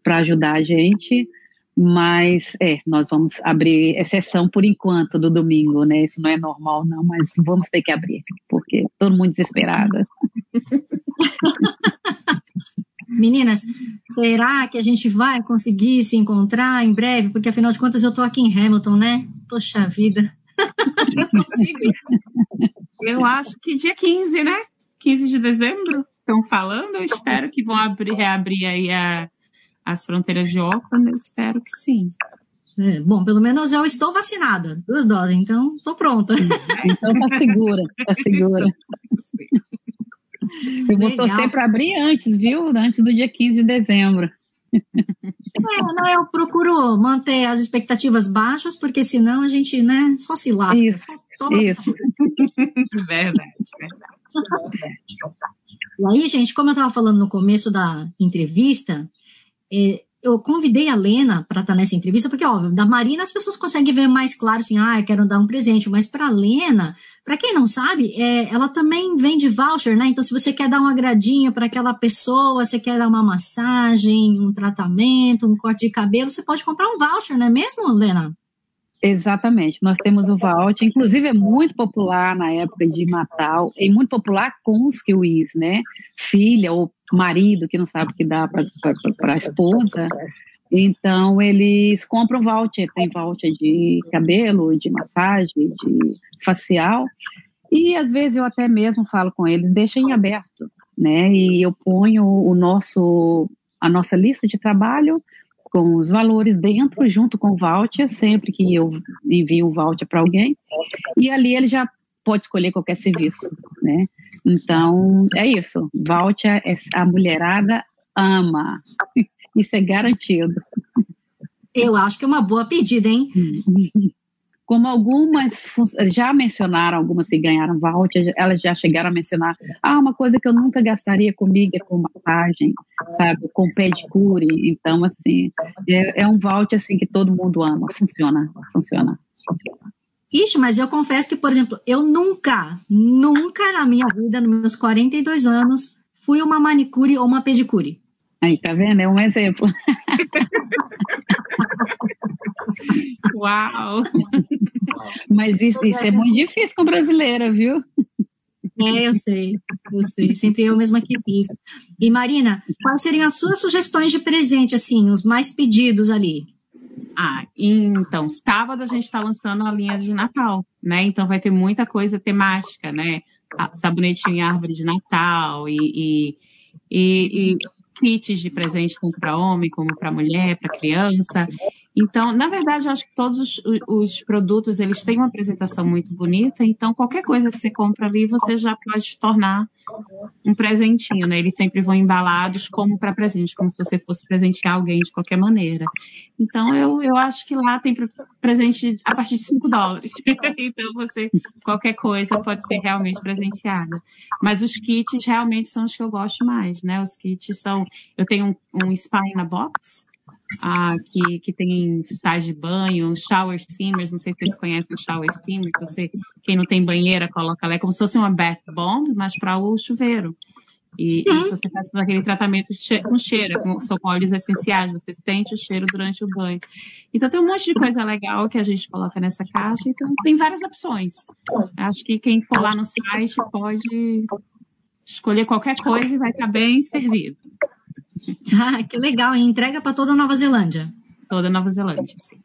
para ajudar a gente. Mas é, nós vamos abrir exceção por enquanto do domingo, né? Isso não é normal, não, mas vamos ter que abrir, porque todo mundo desesperada. Meninas, será que a gente vai conseguir se encontrar em breve? Porque afinal de contas eu estou aqui em Hamilton, né? Poxa vida. eu acho que dia 15, né? 15 de dezembro, estão falando. Eu espero que vão abrir, reabrir aí a, as fronteiras de Auckland. Eu espero que sim. É, bom, pelo menos eu estou vacinada, duas doses, então estou pronta. Então tá segura, tá segura. Eu vou torcer para abrir antes, viu? Antes do dia 15 de dezembro. É, não, eu procuro manter as expectativas baixas, porque senão a gente, né, só se lasca. Isso, toma... isso. verdade, verdade. E aí, gente, como eu estava falando no começo da entrevista, é, eu convidei a Lena para estar tá nessa entrevista, porque, óbvio, da Marina as pessoas conseguem ver mais claro assim, ah, eu quero dar um presente, mas para a Lena, para quem não sabe, é, ela também vende voucher, né? Então, se você quer dar um agradinho para aquela pessoa, você quer dar uma massagem, um tratamento, um corte de cabelo, você pode comprar um voucher, não é mesmo, Lena? Exatamente, nós temos o voucher, inclusive é muito popular na época de Natal, e muito popular com os kiwis, né? Filha ou marido que não sabe o que dá para a esposa. Então, eles compram voucher, tem voucher de cabelo, de massagem, de facial, e às vezes eu até mesmo falo com eles, deixem aberto, né? E eu ponho o nosso, a nossa lista de trabalho com os valores dentro, junto com o voucher, sempre que eu envio o voucher para alguém, e ali ele já pode escolher qualquer serviço, né? Então, é isso. Voucher, é, a mulherada ama. Isso é garantido. Eu acho que é uma boa pedida, hein? Como algumas já mencionaram, algumas que ganharam voucher, elas já chegaram a mencionar, ah, uma coisa que eu nunca gastaria comigo é com massagem, sabe, com pedicure. Então, assim, é, é um voucher assim que todo mundo ama. Funciona, funciona. Ixi, mas eu confesso que, por exemplo, eu nunca, nunca na minha vida, nos meus 42 anos, fui uma manicure ou uma pedicure. Aí, tá vendo? É um exemplo. Uau! Mas isso, isso é, é muito difícil com brasileira, viu? É, eu sei, eu sei. Sempre eu mesma que fiz. E Marina, quais seriam as suas sugestões de presente, assim, os mais pedidos ali? Ah, então, sábado a gente está lançando a linha de Natal, né? Então vai ter muita coisa temática, né? Sabonete em árvore de Natal e, e, e, e kits de presente tanto para homem como para mulher, para criança. Então, na verdade, eu acho que todos os, os, produtos eles têm uma apresentação muito bonita. Então, qualquer coisa que você compra ali, você já pode tornar um presentinho, né? Eles sempre vão embalados como para presente, como se você fosse presentear alguém de qualquer maneira. Então, eu, eu acho que lá tem presente a partir de 5 dólares. então, você, qualquer coisa pode ser realmente presenteada. Mas os kits realmente são os que eu gosto mais, né? Os kits são. Eu tenho um, um Spa na Box ah, que, que tem sais de banho, shower steamers, não sei se vocês conhecem o shower steamer, que você, quem não tem banheira, coloca lá, é como se fosse uma bath bomb, mas para o chuveiro. E, e, você faz aquele tratamento com cheiro, com, são com óleos essenciais, você sente o cheiro durante o banho. Então tem um monte de coisa legal que a gente coloca nessa caixa, então tem várias opções. Acho que quem for lá no site pode escolher qualquer coisa e vai estar bem servido. Ah, que legal, hein? Entrega para toda a Nova Zelândia. Toda a Nova Zelândia, sim.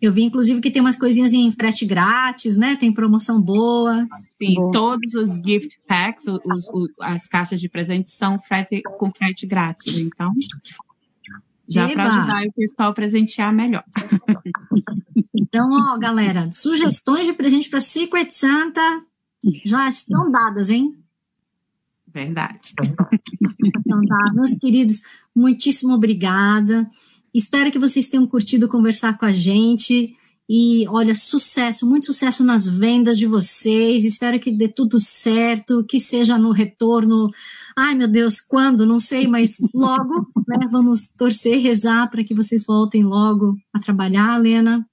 Eu vi, inclusive, que tem umas coisinhas em frete grátis, né? Tem promoção boa. Sim, boa. todos os gift packs, os, os, as caixas de presente são frete, com frete grátis. Então, já para ajudar o pessoal a presentear melhor. Então, ó, galera, sugestões de presente para Secret Santa já estão dadas, hein? Verdade. Então tá, meus queridos, muitíssimo obrigada. Espero que vocês tenham curtido conversar com a gente. E olha, sucesso, muito sucesso nas vendas de vocês. Espero que dê tudo certo, que seja no retorno. Ai, meu Deus, quando? Não sei, mas logo, né? Vamos torcer, rezar para que vocês voltem logo a trabalhar, Lena.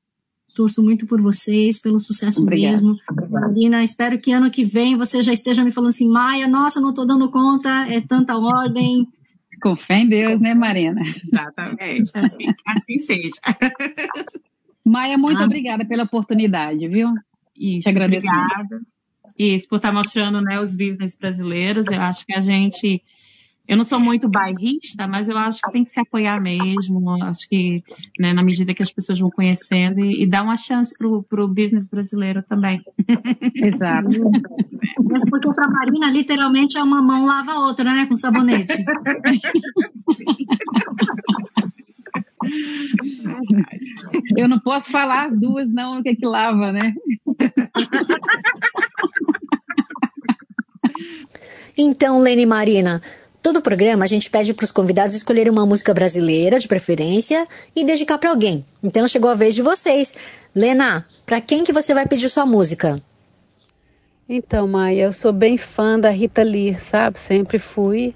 Torço muito por vocês, pelo sucesso Obrigada. mesmo. Marina, espero que ano que vem você já esteja me falando assim, Maia, nossa, não estou dando conta, é tanta ordem, com fé em Deus, né, Marina? Exatamente, assim, assim seja. Maia, muito ah. obrigada pela oportunidade, viu? Isso, Te agradeço. Obrigada. Muito. Isso, por estar mostrando né, os business brasileiros. Eu acho que a gente eu não sou muito bairrista, mas eu acho que tem que se apoiar mesmo. Acho que, né, na medida que as pessoas vão conhecendo e, e dar uma chance para o business brasileiro também. Exato. Mas porque para Marina, literalmente, é uma mão lava a outra, né? Com sabonete. Eu não posso falar as duas, não, o que é que lava, né? Então, Lene Marina, Todo programa a gente pede para os convidados escolherem uma música brasileira, de preferência, e dedicar para alguém. Então chegou a vez de vocês. Lena, para quem que você vai pedir sua música? Então, Maia, eu sou bem fã da Rita Lee, sabe? Sempre fui.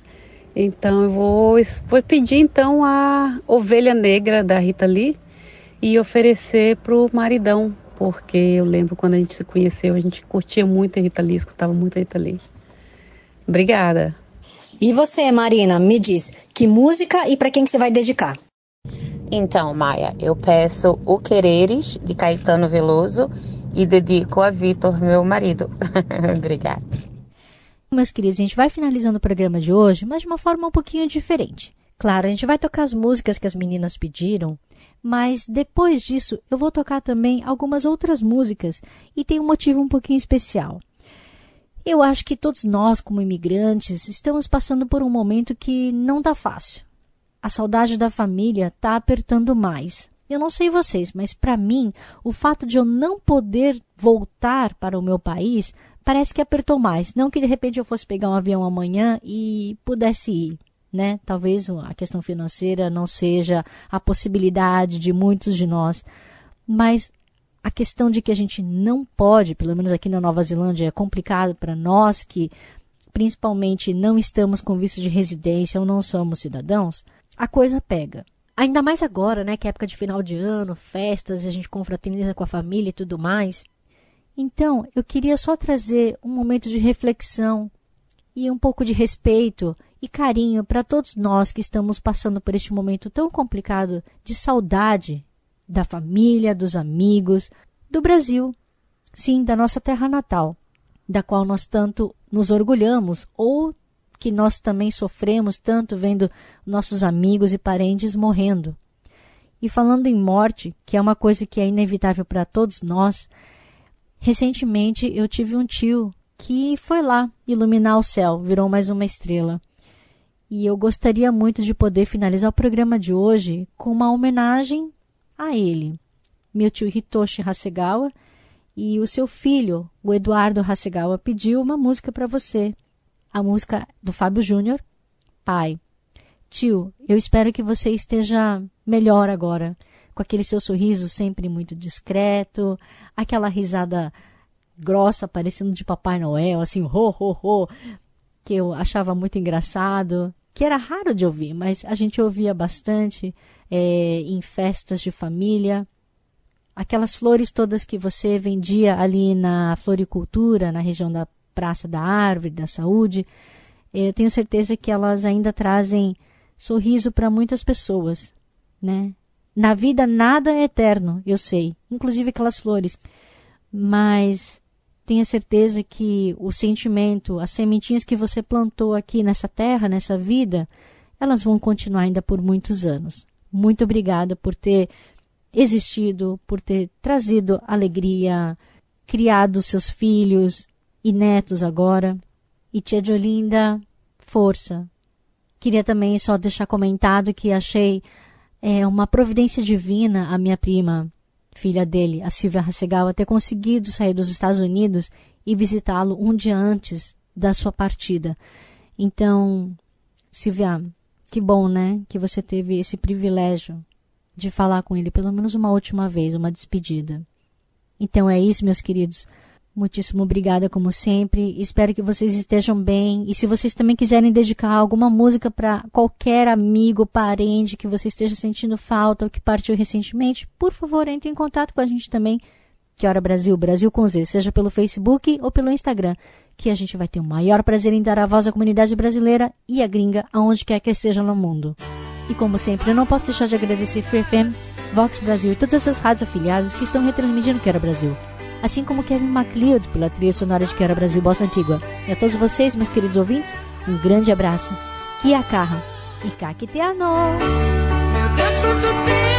Então eu vou, vou pedir então a Ovelha Negra da Rita Lee e oferecer pro maridão, porque eu lembro quando a gente se conheceu, a gente curtia muito a Rita Lee, escutava muito a Rita Lee. Obrigada. E você, Marina, me diz, que música e para quem que você vai dedicar? Então, Maia, eu peço O Quereres, de Caetano Veloso, e dedico a Vitor, meu marido. Obrigada. Meus queridos, a gente vai finalizando o programa de hoje, mas de uma forma um pouquinho diferente. Claro, a gente vai tocar as músicas que as meninas pediram, mas depois disso eu vou tocar também algumas outras músicas e tem um motivo um pouquinho especial. Eu acho que todos nós, como imigrantes, estamos passando por um momento que não está fácil. A saudade da família está apertando mais. Eu não sei vocês, mas para mim, o fato de eu não poder voltar para o meu país parece que apertou mais. Não que de repente eu fosse pegar um avião amanhã e pudesse ir, né? Talvez a questão financeira não seja a possibilidade de muitos de nós, mas a questão de que a gente não pode, pelo menos aqui na Nova Zelândia, é complicado para nós que principalmente não estamos com visto de residência ou não somos cidadãos, a coisa pega. Ainda mais agora, né, que é época de final de ano, festas, a gente confraterniza com a família e tudo mais. Então, eu queria só trazer um momento de reflexão e um pouco de respeito e carinho para todos nós que estamos passando por este momento tão complicado de saudade da família, dos amigos, do Brasil, sim, da nossa terra natal, da qual nós tanto nos orgulhamos ou que nós também sofremos tanto vendo nossos amigos e parentes morrendo. E falando em morte, que é uma coisa que é inevitável para todos nós, recentemente eu tive um tio que foi lá iluminar o céu, virou mais uma estrela. E eu gostaria muito de poder finalizar o programa de hoje com uma homenagem a ele, meu tio Hitoshi Hasegawa, e o seu filho, o Eduardo Hasegawa, pediu uma música para você. A música do Fábio Júnior, Pai. Tio, eu espero que você esteja melhor agora, com aquele seu sorriso sempre muito discreto, aquela risada grossa parecendo de Papai Noel, assim, ho, ho, ho, que eu achava muito engraçado, que era raro de ouvir, mas a gente ouvia bastante é, em festas de família. Aquelas flores todas que você vendia ali na floricultura, na região da Praça da Árvore, da Saúde, eu tenho certeza que elas ainda trazem sorriso para muitas pessoas, né? Na vida nada é eterno, eu sei, inclusive aquelas flores. Mas tenha certeza que o sentimento, as sementinhas que você plantou aqui nessa terra, nessa vida, elas vão continuar ainda por muitos anos. Muito obrigada por ter existido, por ter trazido alegria, criado seus filhos e netos agora. E tia Jolinda, força. Queria também só deixar comentado que achei é, uma providência divina a minha prima, filha dele, a Silvia Hasegawa, ter conseguido sair dos Estados Unidos e visitá-lo um dia antes da sua partida. Então, Silvia, que bom, né? Que você teve esse privilégio de falar com ele pelo menos uma última vez, uma despedida. Então é isso, meus queridos. Muitíssimo obrigada, como sempre. Espero que vocês estejam bem. E se vocês também quiserem dedicar alguma música para qualquer amigo, parente que você esteja sentindo falta ou que partiu recentemente, por favor, entre em contato com a gente também. Que Hora Brasil, Brasil com Z, seja pelo Facebook ou pelo Instagram, que a gente vai ter o maior prazer em dar a voz à comunidade brasileira e à gringa, aonde quer que esteja no mundo. E como sempre, eu não posso deixar de agradecer Free FM, Vox Brasil e todas as rádios afiliadas que estão retransmitindo Quero Brasil. Assim como Kevin MacLeod pela trilha sonora de Quero Brasil Bossa Antigua. E a todos vocês, meus queridos ouvintes, um grande abraço. Kia Carra e Kakiteano! Meu Deus, quanto tempo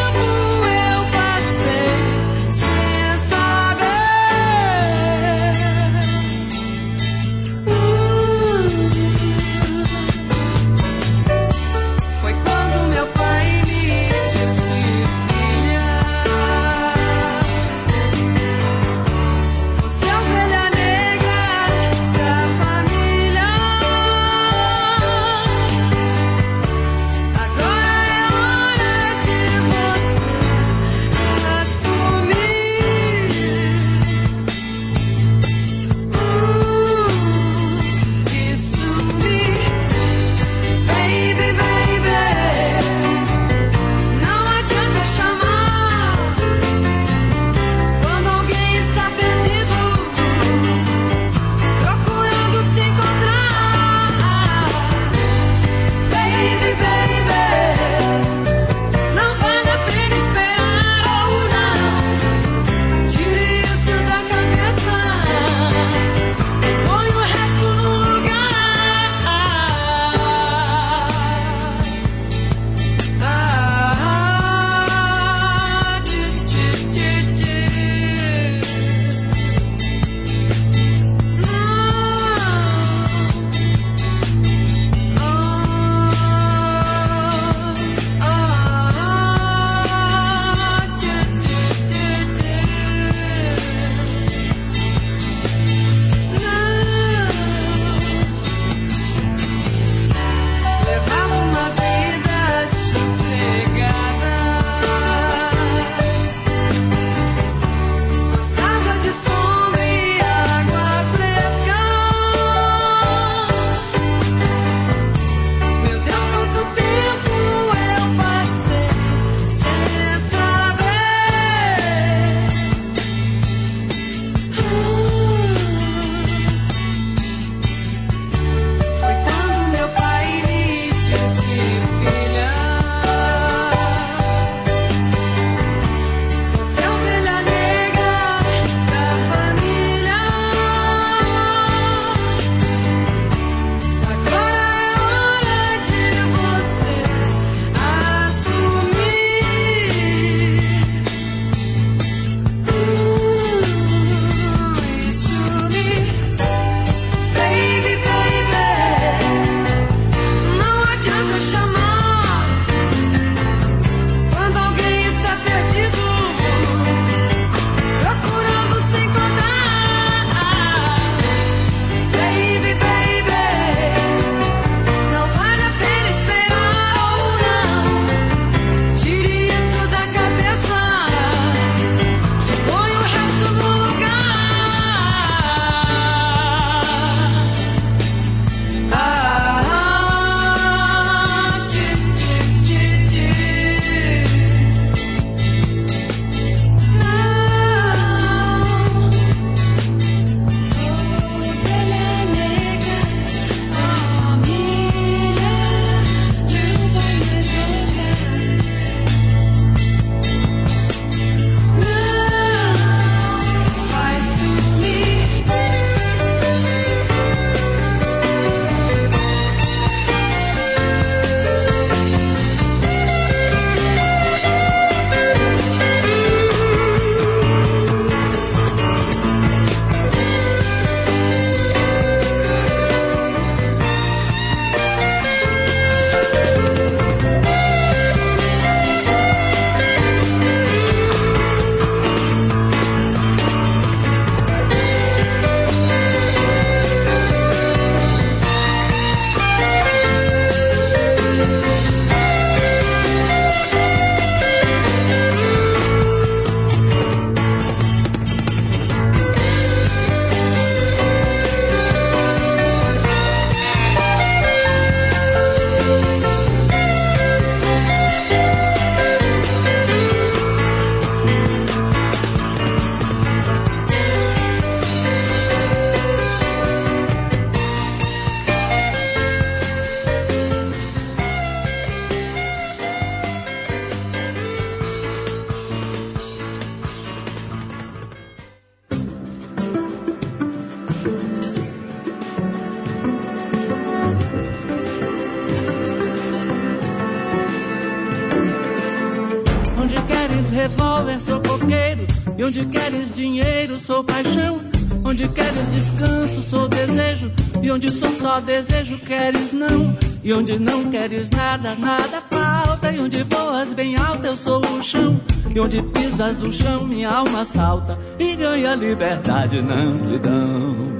desejo, queres não. E onde não queres nada, nada falta. E onde voas bem alto, eu sou o chão. E onde pisas o chão, minha alma salta. E ganha liberdade na amplidão.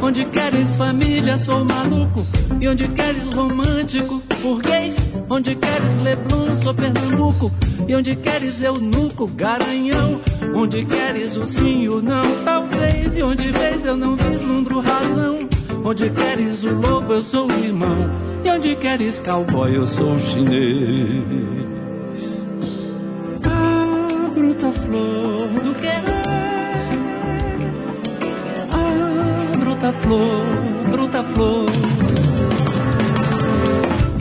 Onde queres família, sou maluco. E onde queres romântico, burguês. Onde queres Leblon, sou Pernambuco. E onde queres eunuco, garanhão. Onde queres o sim e o não, talvez. E onde vês eu não vislumbro razão. Onde queres o lobo, eu sou o irmão. E onde queres cowboy, eu sou o chinês. Ah, bruta flor do querer. Ah, bruta flor, bruta flor.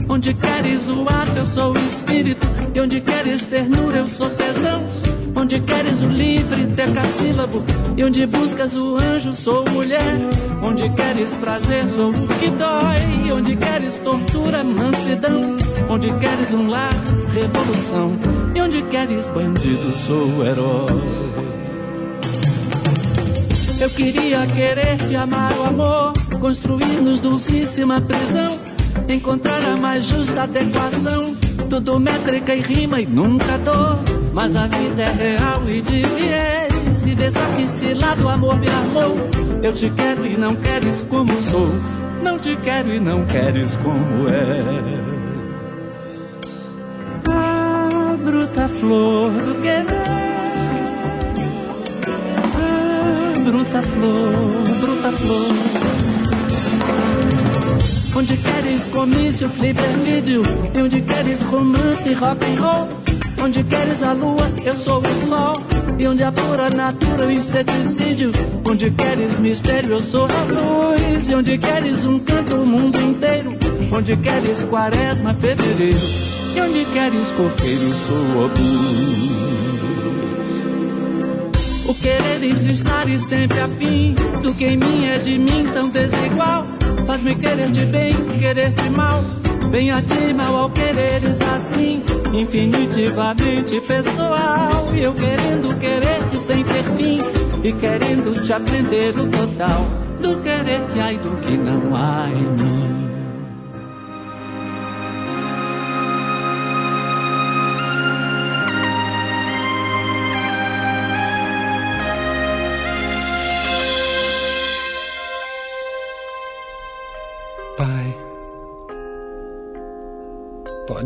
Onde queres o ato, eu sou o espírito. E onde queres ternura, eu sou tesão. Onde queres o livre, decassílabo. E onde buscas o anjo, sou mulher. Onde queres prazer, sou o que dói. E onde queres tortura, mansidão. Onde queres um lar, revolução. E onde queres bandido, sou herói. Eu queria querer te amar o amor, construir-nos dulcíssima prisão, encontrar a mais justa adequação, tudo métrica e rima e nunca dor. Mas a vida é real e de viés, e dessa que se lá do amor me armou. Eu te quero e não queres como sou, não te quero e não queres como és. Ah, bruta flor do querer. Ah, bruta flor, bruta flor. Onde queres comício, flipper vídeo E onde queres romance, rock and roll Onde queres a lua, eu sou o sol. E onde a pura natura, o inseticídio. Onde queres mistério, eu sou a luz. E onde queres um canto, o mundo inteiro. Onde queres quaresma, fevereiro. E onde queres coqueiro, sou obus o quereres estar e sempre afim do que em mim é de mim tão desigual. Faz-me querer de bem, querer de mal. Bem a ti, mal ao quereres assim, infinitivamente pessoal. E eu querendo querer-te sem ter fim, e querendo te aprender o total do querer que há e do que não há em mim.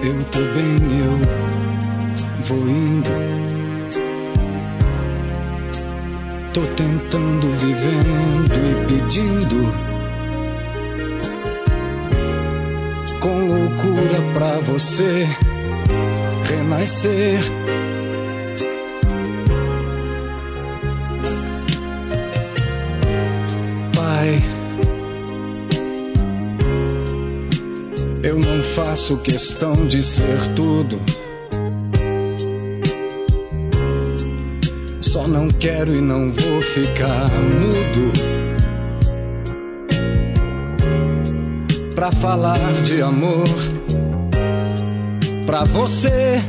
Eu tô bem, eu vou indo. Tô tentando, vivendo e pedindo. Com loucura pra você renascer. Faço questão de ser tudo. Só não quero e não vou ficar mudo. Pra falar de amor pra você.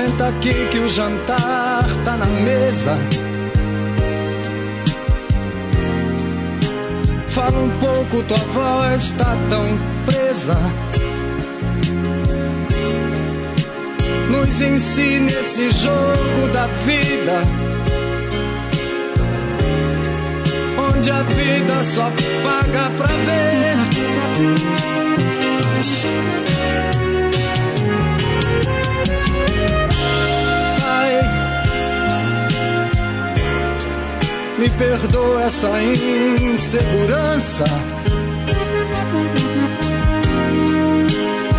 Senta aqui que o jantar tá na mesa. Fala um pouco, tua voz tá tão presa. Nos ensine esse jogo da vida. Onde a vida só paga pra ver. Me perdoa essa insegurança.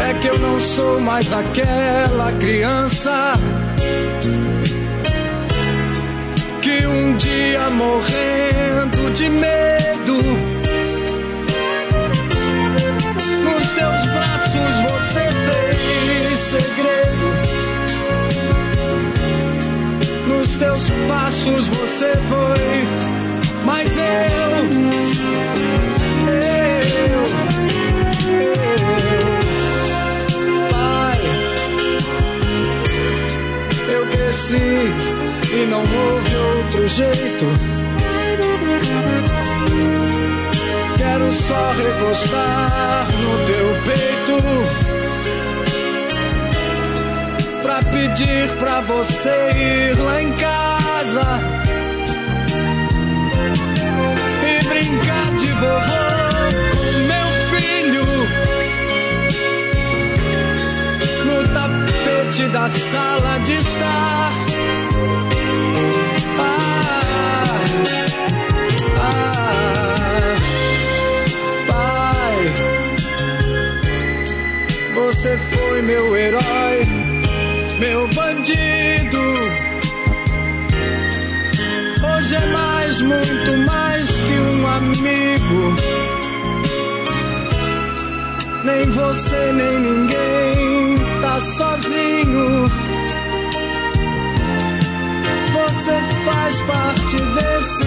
É que eu não sou mais aquela criança que um dia morrendo de medo você foi mas eu, eu, eu, Pai, eu cresci e não houve outro jeito. Quero só recostar no teu peito pra pedir pra você ir lá em casa brincar de vovô com meu filho no tapete da sala de estar. Ah, ah, pai, você foi meu herói, meu bandido. É mais, muito mais que um amigo. Nem você, nem ninguém tá sozinho. Você faz parte desse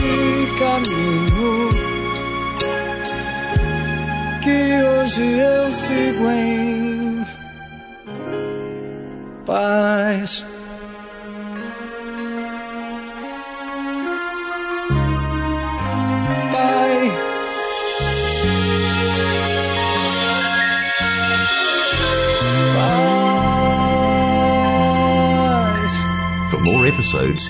caminho que hoje eu sigo em